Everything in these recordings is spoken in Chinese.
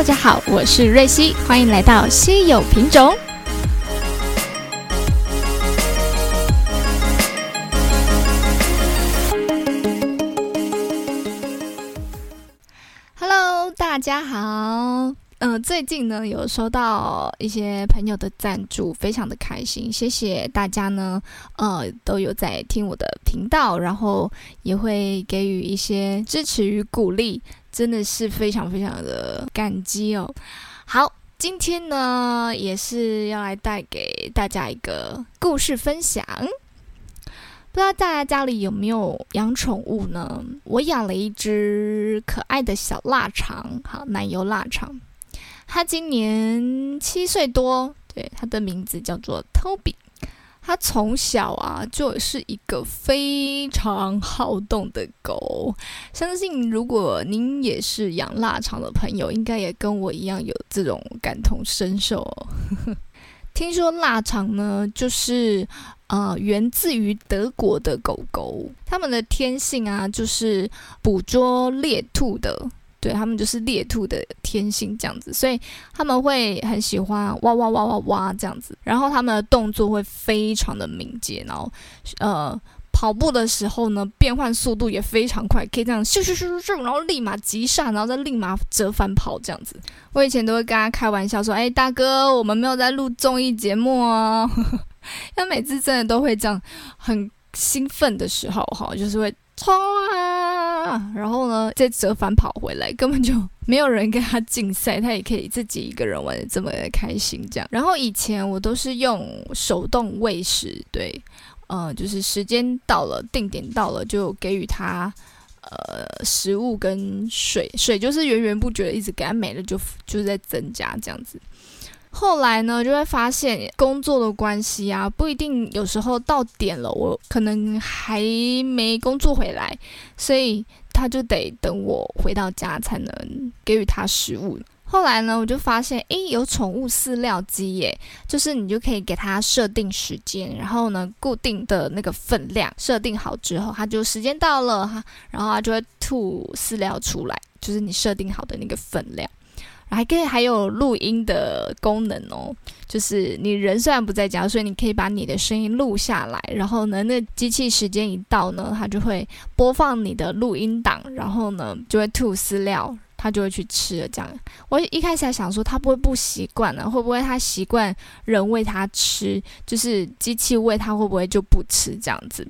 大家好，我是瑞希，欢迎来到稀有品种。Hello，大家好。嗯，最近呢有收到一些朋友的赞助，非常的开心，谢谢大家呢。呃，都有在听我的频道，然后也会给予一些支持与鼓励，真的是非常非常的感激哦。好，今天呢也是要来带给大家一个故事分享。不知道大家家里有没有养宠物呢？我养了一只可爱的小腊肠，好奶油腊肠。它今年七岁多，对，它的名字叫做 Toby。它从小啊就是一个非常好动的狗。相信如果您也是养腊肠的朋友，应该也跟我一样有这种感同身受。听说腊肠呢，就是呃源自于德国的狗狗，它们的天性啊就是捕捉猎兔的。对他们就是猎兔的天性这样子，所以他们会很喜欢哇哇哇哇哇这样子，然后他们的动作会非常的敏捷，然后呃跑步的时候呢变换速度也非常快，可以这样咻咻咻咻咻，然后立马急刹，然后再立马折返跑这样子。我以前都会跟他开玩笑说：“哎，大哥，我们没有在录综艺节目哦。”他每次真的都会这样很兴奋的时候哈，就是会冲啊！啊，然后呢，再折返跑回来，根本就 没有人跟他竞赛，他也可以自己一个人玩的这么开心，这样。然后以前我都是用手动喂食，对，呃，就是时间到了，定点到了，就给予他呃食物跟水，水就是源源不绝的一直给他，没了就就在增加这样子。后来呢，就会发现工作的关系啊，不一定有时候到点了，我可能还没工作回来，所以他就得等我回到家才能给予他食物。后来呢，我就发现，诶，有宠物饲料机耶，就是你就可以给它设定时间，然后呢，固定的那个分量设定好之后，它就时间到了哈，然后它就会吐饲料出来，就是你设定好的那个分量。还可以还有录音的功能哦，就是你人虽然不在家，所以你可以把你的声音录下来，然后呢，那机器时间一到呢，它就会播放你的录音档，然后呢就会吐饲料，它就会去吃了。这样，我一开始还想说它不会不习惯呢，会不会它习惯人喂它吃，就是机器喂它会不会就不吃这样子？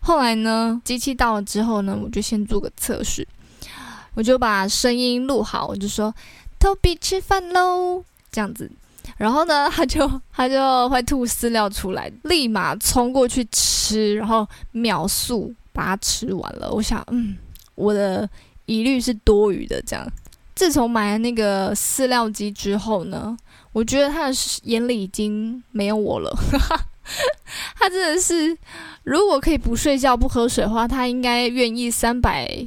后来呢，机器到了之后呢，我就先做个测试，我就把声音录好，我就说。Toby 吃饭喽，这样子，然后呢，他就他就会吐饲料出来，立马冲过去吃，然后秒速把它吃完了。我想，嗯，我的疑虑是多余的。这样，自从买了那个饲料机之后呢，我觉得他的眼里已经没有我了。他真的是，如果可以不睡觉不喝水的话，他应该愿意三百。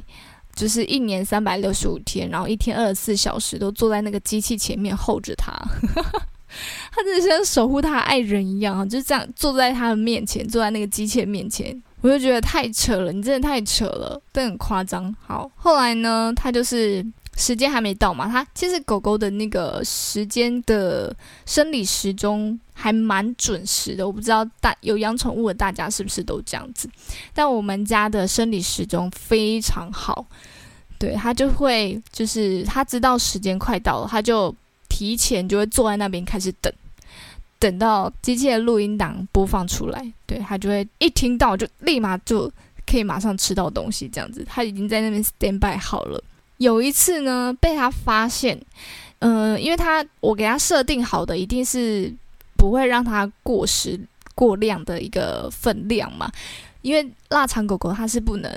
就是一年三百六十五天，然后一天二十四小时都坐在那个机器前面候着他，他真的像守护他爱人一样啊，就这样坐在他的面前，坐在那个机器面前，我就觉得太扯了，你真的太扯了，都很夸张。好，后来呢，他就是。时间还没到嘛？它其实狗狗的那个时间的生理时钟还蛮准时的。我不知道大有养宠物的大家是不是都这样子？但我们家的生理时钟非常好，对它就会就是它知道时间快到了，它就提前就会坐在那边开始等，等到机器的录音档播放出来，对它就会一听到就立马就可以马上吃到东西，这样子它已经在那边 stand by 好了。有一次呢，被他发现，嗯，因为他我给他设定好的一定是不会让它过时过量的一个分量嘛，因为腊肠狗狗它是不能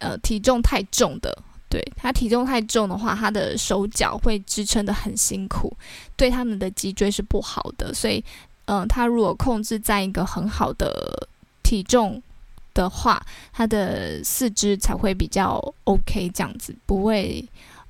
呃体重太重的，对它体重太重的话，它的手脚会支撑的很辛苦，对它们的脊椎是不好的，所以嗯，它如果控制在一个很好的体重。的话，它的四肢才会比较 OK，这样子不会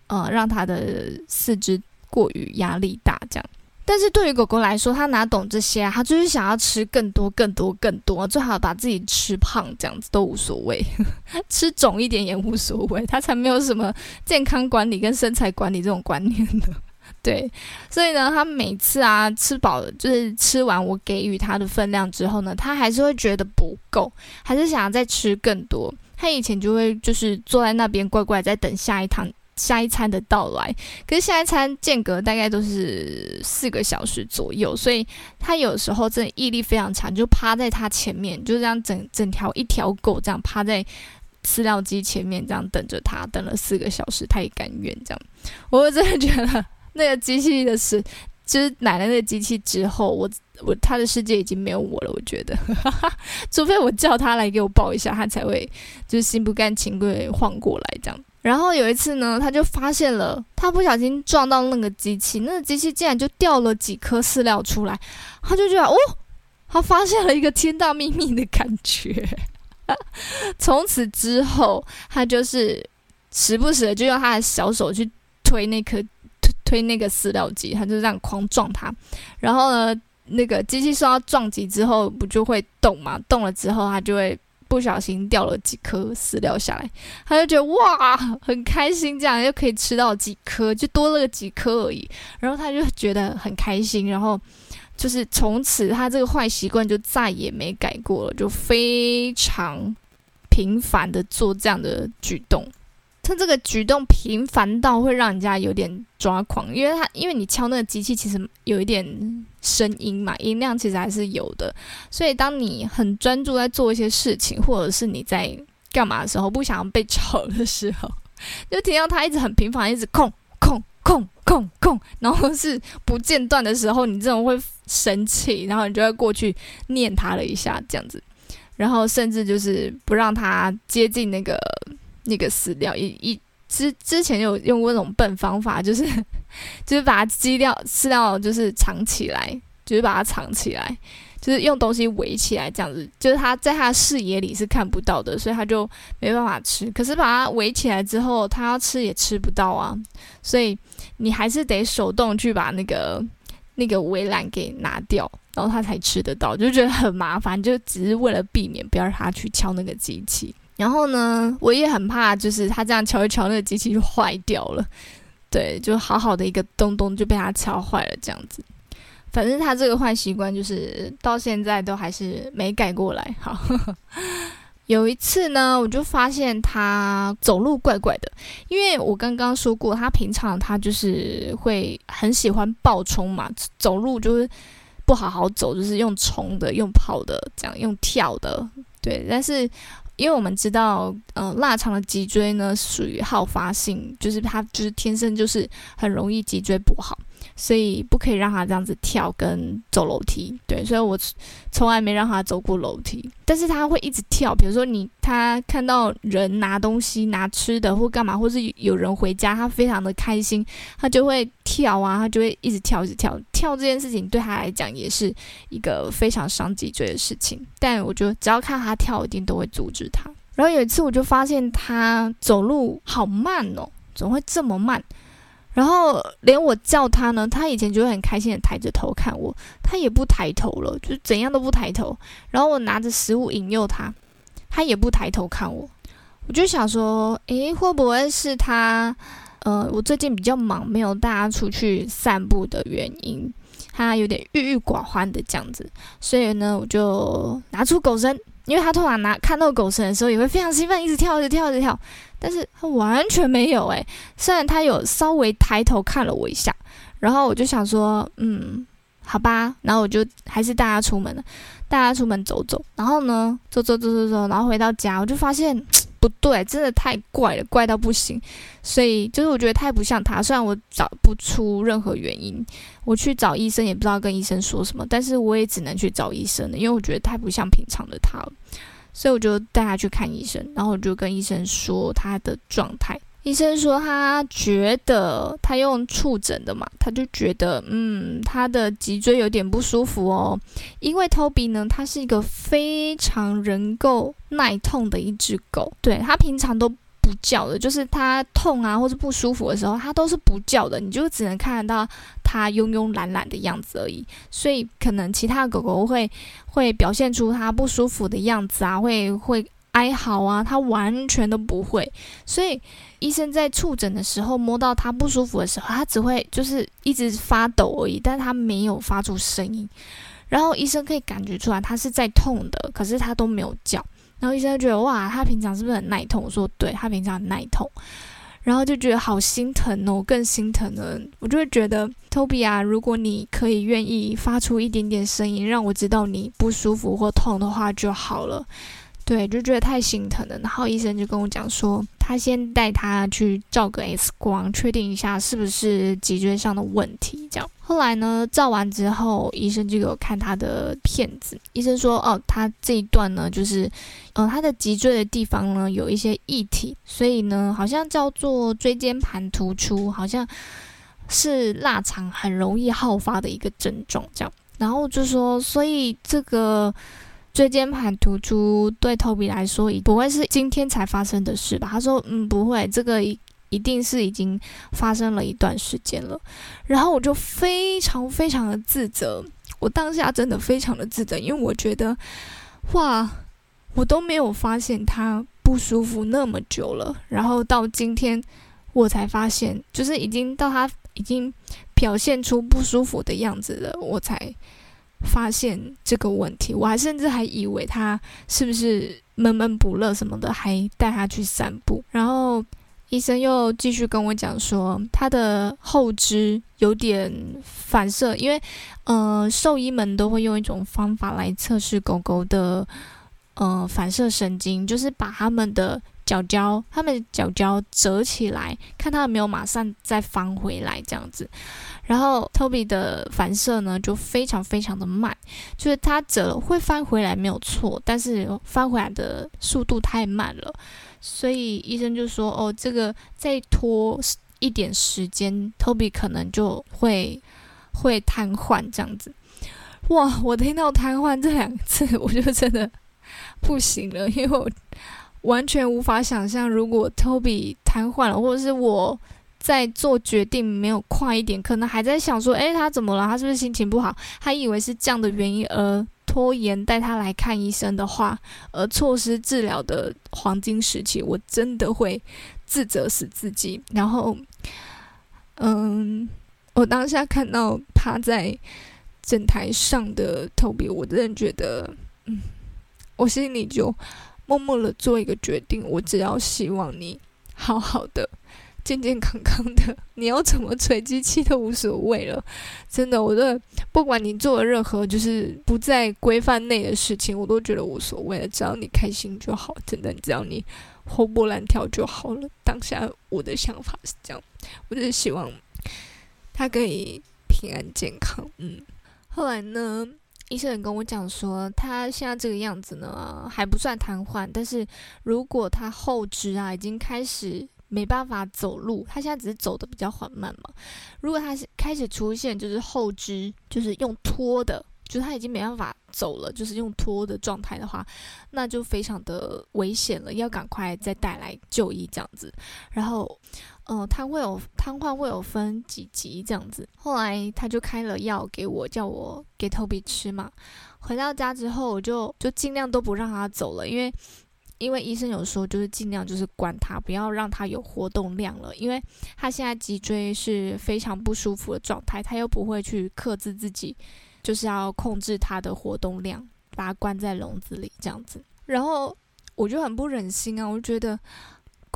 呃让它的四肢过于压力大这样。但是对于狗狗来说，它哪懂这些啊？它就是想要吃更多、更多、更多，最好把自己吃胖，这样子都无所谓，吃肿一点也无所谓。它才没有什么健康管理跟身材管理这种观念的。对，所以呢，它每次啊吃饱了，就是吃完我给予它的分量之后呢，它还是会觉得不够，还是想要再吃更多。它以前就会就是坐在那边乖乖在等下一趟下一餐的到来，可是下一餐间隔大概都是四个小时左右，所以他有时候真的毅力非常强，就趴在他前面，就这样整整条一条狗这样趴在饲料机前面这样等着他，等了四个小时，他也甘愿这样。我真的觉得。那个机器的是，就是买了那个机器之后，我我他的世界已经没有我了。我觉得，除非我叫他来给我抱一下，他才会就是心不甘情不愿晃过来这样。然后有一次呢，他就发现了，他不小心撞到那个机器，那个机器竟然就掉了几颗饲料出来，他就觉得哦，他发现了一个天大秘密的感觉。从此之后，他就是时不时的就用他的小手去推那颗。推推那个饲料机，他就这样狂撞它，然后呢，那个机器受到撞击之后，不就会动嘛？动了之后，它就会不小心掉了几颗饲料下来，他就觉得哇，很开心，这样又可以吃到几颗，就多了几颗而已。然后他就觉得很开心，然后就是从此他这个坏习惯就再也没改过了，就非常频繁的做这样的举动。他这个举动频繁到会让人家有点抓狂，因为他因为你敲那个机器其实有一点声音嘛，音量其实还是有的，所以当你很专注在做一些事情，或者是你在干嘛的时候，不想要被吵的时候，就听到他一直很频繁，一直控控控控控，然后是不间断的时候，你这种会生气，然后你就会过去念他了一下这样子，然后甚至就是不让他接近那个。那个饲料一一之之前有用过那种笨方法，就是就是把它鸡料饲料就是藏起来，就是把它藏起来，就是用东西围起来，这样子，就是它在它视野里是看不到的，所以它就没办法吃。可是把它围起来之后，它要吃也吃不到啊，所以你还是得手动去把那个那个围栏给拿掉，然后它才吃得到，就觉得很麻烦，就只是为了避免不要让它去敲那个机器。然后呢，我也很怕，就是他这样敲一敲，那个机器就坏掉了。对，就好好的一个东东就被他敲坏了，这样子。反正他这个坏习惯，就是到现在都还是没改过来。好，有一次呢，我就发现他走路怪怪的，因为我刚刚说过，他平常他就是会很喜欢暴冲嘛，走路就是不好好走，就是用冲的、用跑的，这样用跳的。对，但是。因为我们知道，呃，腊肠的脊椎呢属于好发性，就是它就是天生就是很容易脊椎不好。所以不可以让他这样子跳跟走楼梯，对，所以我从来没让他走过楼梯。但是他会一直跳，比如说你他看到人拿东西、拿吃的或干嘛，或是有人回家，他非常的开心，他就会跳啊，他就会一直跳，一直跳。跳这件事情对他来讲也是一个非常伤脊椎的事情。但我觉得只要看他跳，一定都会阻止他。然后有一次我就发现他走路好慢哦，怎么会这么慢？然后连我叫他呢，他以前就会很开心的抬着头看我，他也不抬头了，就怎样都不抬头。然后我拿着食物引诱他，他也不抬头看我。我就想说，诶，会不会是他，呃，我最近比较忙，没有带他出去散步的原因，他有点郁郁寡欢的这样子。所以呢，我就拿出狗绳。因为他突然拿看到狗绳的时候，也会非常兴奋，一直跳，一直跳，一直跳。但是他完全没有诶，虽然他有稍微抬头看了我一下，然后我就想说，嗯，好吧，然后我就还是带他出门了，带他出门走走。然后呢，走走走走走，然后回到家，我就发现不对，真的太怪了，怪到不行。所以就是我觉得太不像他，虽然我找不出任何原因。我去找医生，也不知道跟医生说什么，但是我也只能去找医生了，因为我觉得太不像平常的他了，所以我就带他去看医生，然后我就跟医生说他的状态。医生说他觉得他用触诊的嘛，他就觉得嗯，他的脊椎有点不舒服哦，因为 Toby 呢，它是一个非常能够耐痛的一只狗，对他平常都。不叫的，就是它痛啊，或者不舒服的时候，它都是不叫的，你就只能看得到它慵慵懒懒的样子而已。所以可能其他狗狗会会表现出它不舒服的样子啊，会会哀嚎啊，他完全都不会。所以医生在触诊的时候摸到他不舒服的时候，他只会就是一直发抖而已，但他没有发出声音。然后医生可以感觉出来他是在痛的，可是他都没有叫。然后医生就觉得哇，他平常是不是很耐痛？我说对，他平常很耐痛。然后就觉得好心疼哦，更心疼了。我就会觉得，Toby 啊，如果你可以愿意发出一点点声音，让我知道你不舒服或痛的话就好了。对，就觉得太心疼了。然后医生就跟我讲说，他先带他去照个 X 光，确定一下是不是脊椎上的问题。这样，后来呢，照完之后，医生就给我看他的片子。医生说，哦，他这一段呢，就是，呃，他的脊椎的地方呢有一些异体，所以呢，好像叫做椎间盘突出，好像是腊肠很容易好发的一个症状。这样，然后就说，所以这个。椎间盘突出对 Toby 来说，不会是今天才发生的事吧？他说：“嗯，不会，这个一一定是已经发生了一段时间了。”然后我就非常非常的自责，我当下真的非常的自责，因为我觉得，哇，我都没有发现他不舒服那么久了，然后到今天我才发现，就是已经到他已经表现出不舒服的样子了，我才。发现这个问题，我还甚至还以为他是不是闷闷不乐什么的，还带他去散步。然后医生又继续跟我讲说，他的后肢有点反射，因为呃，兽医们都会用一种方法来测试狗狗的呃反射神经，就是把他们的脚脚、他们脚脚折起来，看他有没有马上再翻回来这样子。然后 Toby 的反射呢就非常非常的慢，就是他折会翻回来没有错，但是翻回来的速度太慢了，所以医生就说：“哦，这个再拖一点时间，Toby 可能就会会瘫痪这样子。”哇！我听到瘫痪这两个字，我就真的不行了，因为我完全无法想象，如果 Toby 瘫痪了，或者是我。在做决定没有快一点，可能还在想说，诶，他怎么了？他是不是心情不好？他以为是这样的原因而拖延带他来看医生的话，而错失治疗的黄金时期，我真的会自责死自己。然后，嗯，我当下看到趴在诊台上的 Toby，我真的觉得，嗯，我心里就默默的做一个决定，我只要希望你好好的。健健康康的，你要怎么锤机器都无所谓了。真的，我的不管你做任何就是不在规范内的事情，我都觉得无所谓了。只要你开心就好，真的，只要你活蹦乱跳就好了。当下我的想法是这样，我只是希望他可以平安健康。嗯，后来呢，医生跟我讲说，他现在这个样子呢还不算瘫痪，但是如果他后肢啊已经开始。没办法走路，他现在只是走的比较缓慢嘛。如果他是开始出现就是后肢就是用拖的，就是他已经没办法走了，就是用拖的状态的话，那就非常的危险了，要赶快再带来就医这样子。然后，嗯，他会有瘫痪会有分几级这样子。后来他就开了药给我，叫我给 Toby 吃嘛。回到家之后，我就就尽量都不让他走了，因为。因为医生有说，就是尽量就是管他，不要让他有活动量了。因为他现在脊椎是非常不舒服的状态，他又不会去克制自己，就是要控制他的活动量，把他关在笼子里这样子。然后我就很不忍心啊，我就觉得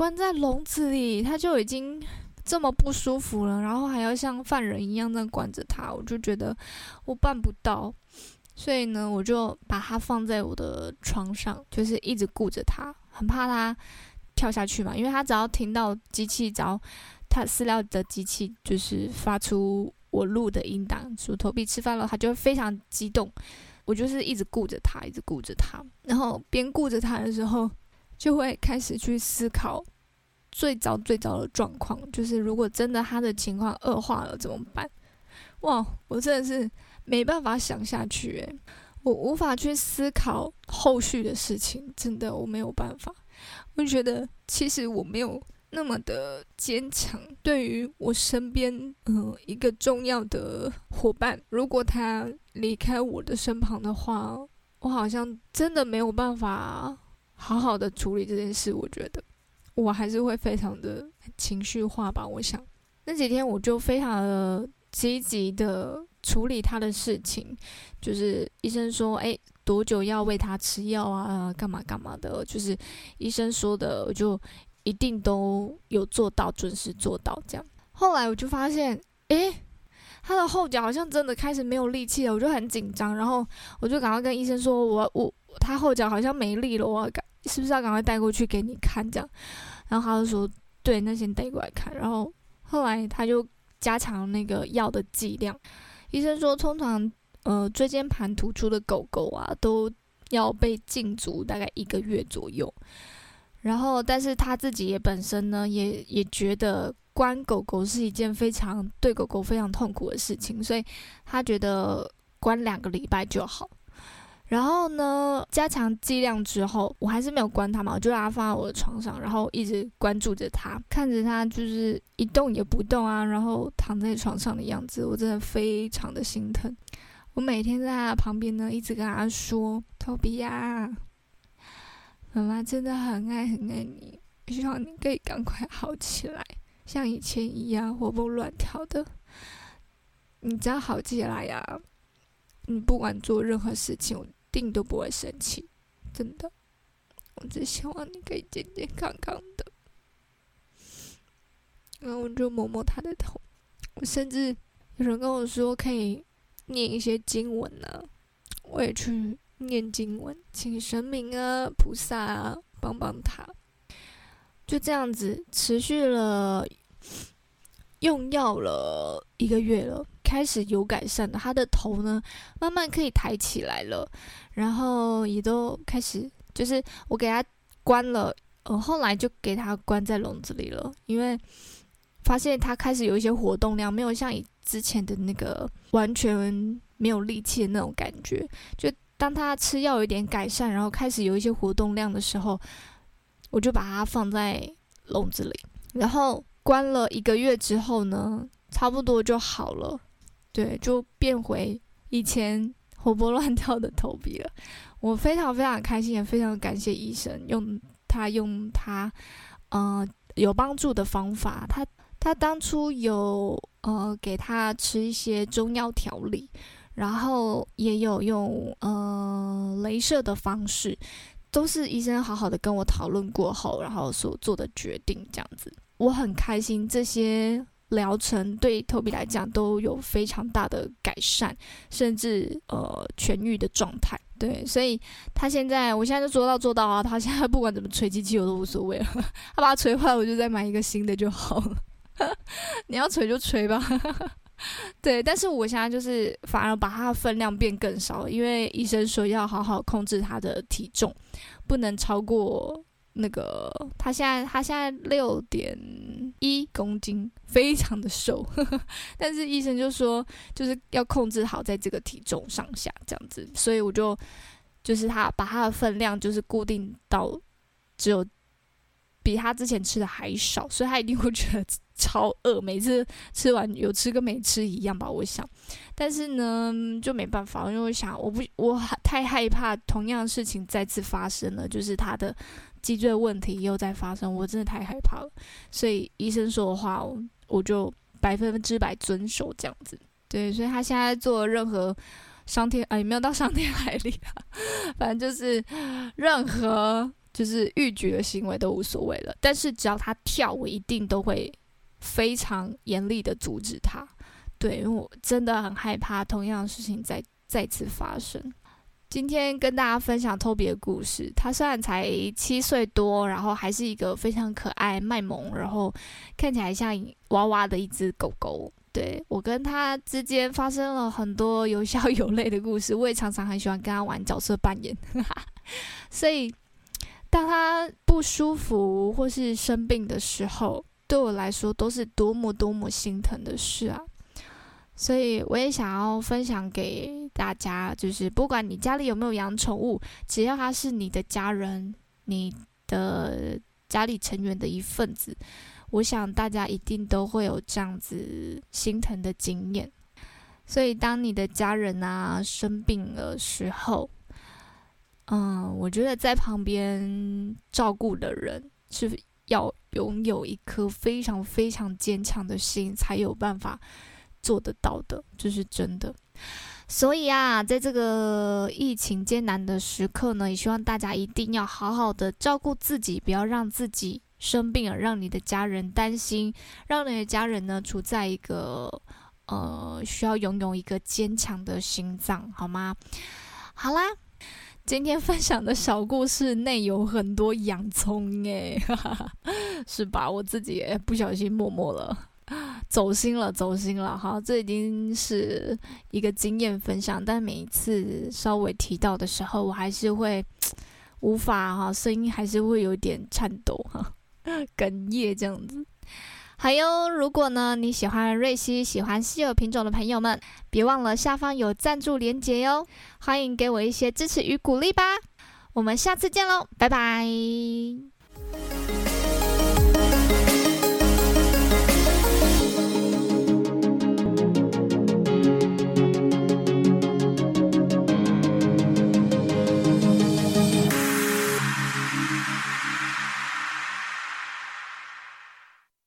关在笼子里他就已经这么不舒服了，然后还要像犯人一样那管着他，我就觉得我办不到。所以呢，我就把它放在我的床上，就是一直顾着它，很怕它跳下去嘛。因为它只要听到机器，只要它饲料的机器就是发出我录的音档，说头币吃饭了，它就会非常激动。我就是一直顾着它，一直顾着它，然后边顾着它的时候，就会开始去思考最早最早的状况，就是如果真的他的情况恶化了怎么办？哇，我真的是。没办法想下去，诶，我无法去思考后续的事情，真的我没有办法。我觉得其实我没有那么的坚强。对于我身边，嗯，一个重要的伙伴，如果他离开我的身旁的话，我好像真的没有办法好好的处理这件事，我觉得我还是会非常的情绪化吧。我想那几天我就非常的积极的处理他的事情，就是医生说，哎，多久要喂他吃药啊？干嘛干嘛的？就是医生说的，我就一定都有做到，准时做到这样。后来我就发现，哎，他的后脚好像真的开始没有力气了，我就很紧张，然后我就赶快跟医生说，我我他后脚好像没力了，我赶。是不是要赶快带过去给你看？这样，然后他就说：“对，那先带过来看。”然后后来他就加强那个药的剂量。医生说，通常呃椎间盘突出的狗狗啊，都要被禁足大概一个月左右。然后，但是他自己也本身呢，也也觉得关狗狗是一件非常对狗狗非常痛苦的事情，所以他觉得关两个礼拜就好。然后呢，加强剂量之后，我还是没有关它嘛，我就把它放在我的床上，然后一直关注着它，看着它就是一动也不动啊，然后躺在床上的样子，我真的非常的心疼。我每天在它旁边呢，一直跟它说：“托比亚，妈妈真的很爱很爱你，希望你可以赶快好起来，像以前一样活蹦乱跳的。你只要好起来呀，你不管做任何事情。”定都不会生气，真的。我只希望你可以健健康康的。然后我就摸摸他的头，我甚至有人跟我说可以念一些经文呢，我也去念经文，请神明啊、菩萨啊帮帮他。就这样子持续了，用药了一个月了。开始有改善的，他的头呢慢慢可以抬起来了，然后也都开始，就是我给他关了，呃，后来就给他关在笼子里了，因为发现他开始有一些活动量，没有像以之前的那个完全没有力气的那种感觉。就当他吃药有点改善，然后开始有一些活动量的时候，我就把它放在笼子里，然后关了一个月之后呢，差不多就好了。对，就变回以前活泼乱跳的头皮了。我非常非常开心，也非常感谢医生用他用他呃有帮助的方法。他他当初有呃给他吃一些中药调理，然后也有用呃镭射的方式，都是医生好好的跟我讨论过后，然后所做的决定这样子。我很开心这些。疗程对头比来讲都有非常大的改善，甚至呃痊愈的状态。对，所以他现在，我现在就做到做到啊！他现在不管怎么吹机器，我都无所谓了。他把它吹坏，我就再买一个新的就好了。你要吹就吹吧。对，但是我现在就是反而把它分量变更少，因为医生说要好好控制他的体重，不能超过。那个他现在他现在六点一公斤，非常的瘦，但是医生就说就是要控制好在这个体重上下这样子，所以我就就是他把他的分量就是固定到只有比他之前吃的还少，所以他一定会觉得超饿，每次吃完有吃跟没吃一样吧，我想，但是呢就没办法，因为我想我不我太害怕同样的事情再次发生了，就是他的。脊椎问题又在发生，我真的太害怕了。所以医生说的话，我就百分之百遵守这样子。对，所以他现在做任何伤天啊，也没有到伤天害理啊，反正就是任何就是欲举的行为都无所谓了。但是只要他跳，我一定都会非常严厉的阻止他。对，因为我真的很害怕同样的事情再再次发生。今天跟大家分享 Toby 的故事。他虽然才七岁多，然后还是一个非常可爱、卖萌，然后看起来像娃娃的一只狗狗。对我跟他之间发生了很多有笑有泪的故事。我也常常很喜欢跟他玩角色扮演。所以，当他不舒服或是生病的时候，对我来说都是多么多么心疼的事啊！所以我也想要分享给大家，就是不管你家里有没有养宠物，只要它是你的家人，你的家里成员的一份子，我想大家一定都会有这样子心疼的经验。所以当你的家人啊生病的时候，嗯，我觉得在旁边照顾的人是要拥有一颗非常非常坚强的心，才有办法做得到的，这是真的。所以啊，在这个疫情艰难的时刻呢，也希望大家一定要好好的照顾自己，不要让自己生病了，让你的家人担心，让你的家人呢处在一个呃需要拥有一个坚强的心脏，好吗？好啦。今天分享的小故事内有很多洋葱诶，是吧？我自己也不小心默默了，走心了，走心了。好，这已经是一个经验分享，但每一次稍微提到的时候，我还是会 无法哈，声音还是会有点颤抖哈，哽咽这样子。好哟，如果呢你喜欢瑞希、喜欢稀有品种的朋友们，别忘了下方有赞助连接哟，欢迎给我一些支持与鼓励吧。我们下次见喽，拜拜。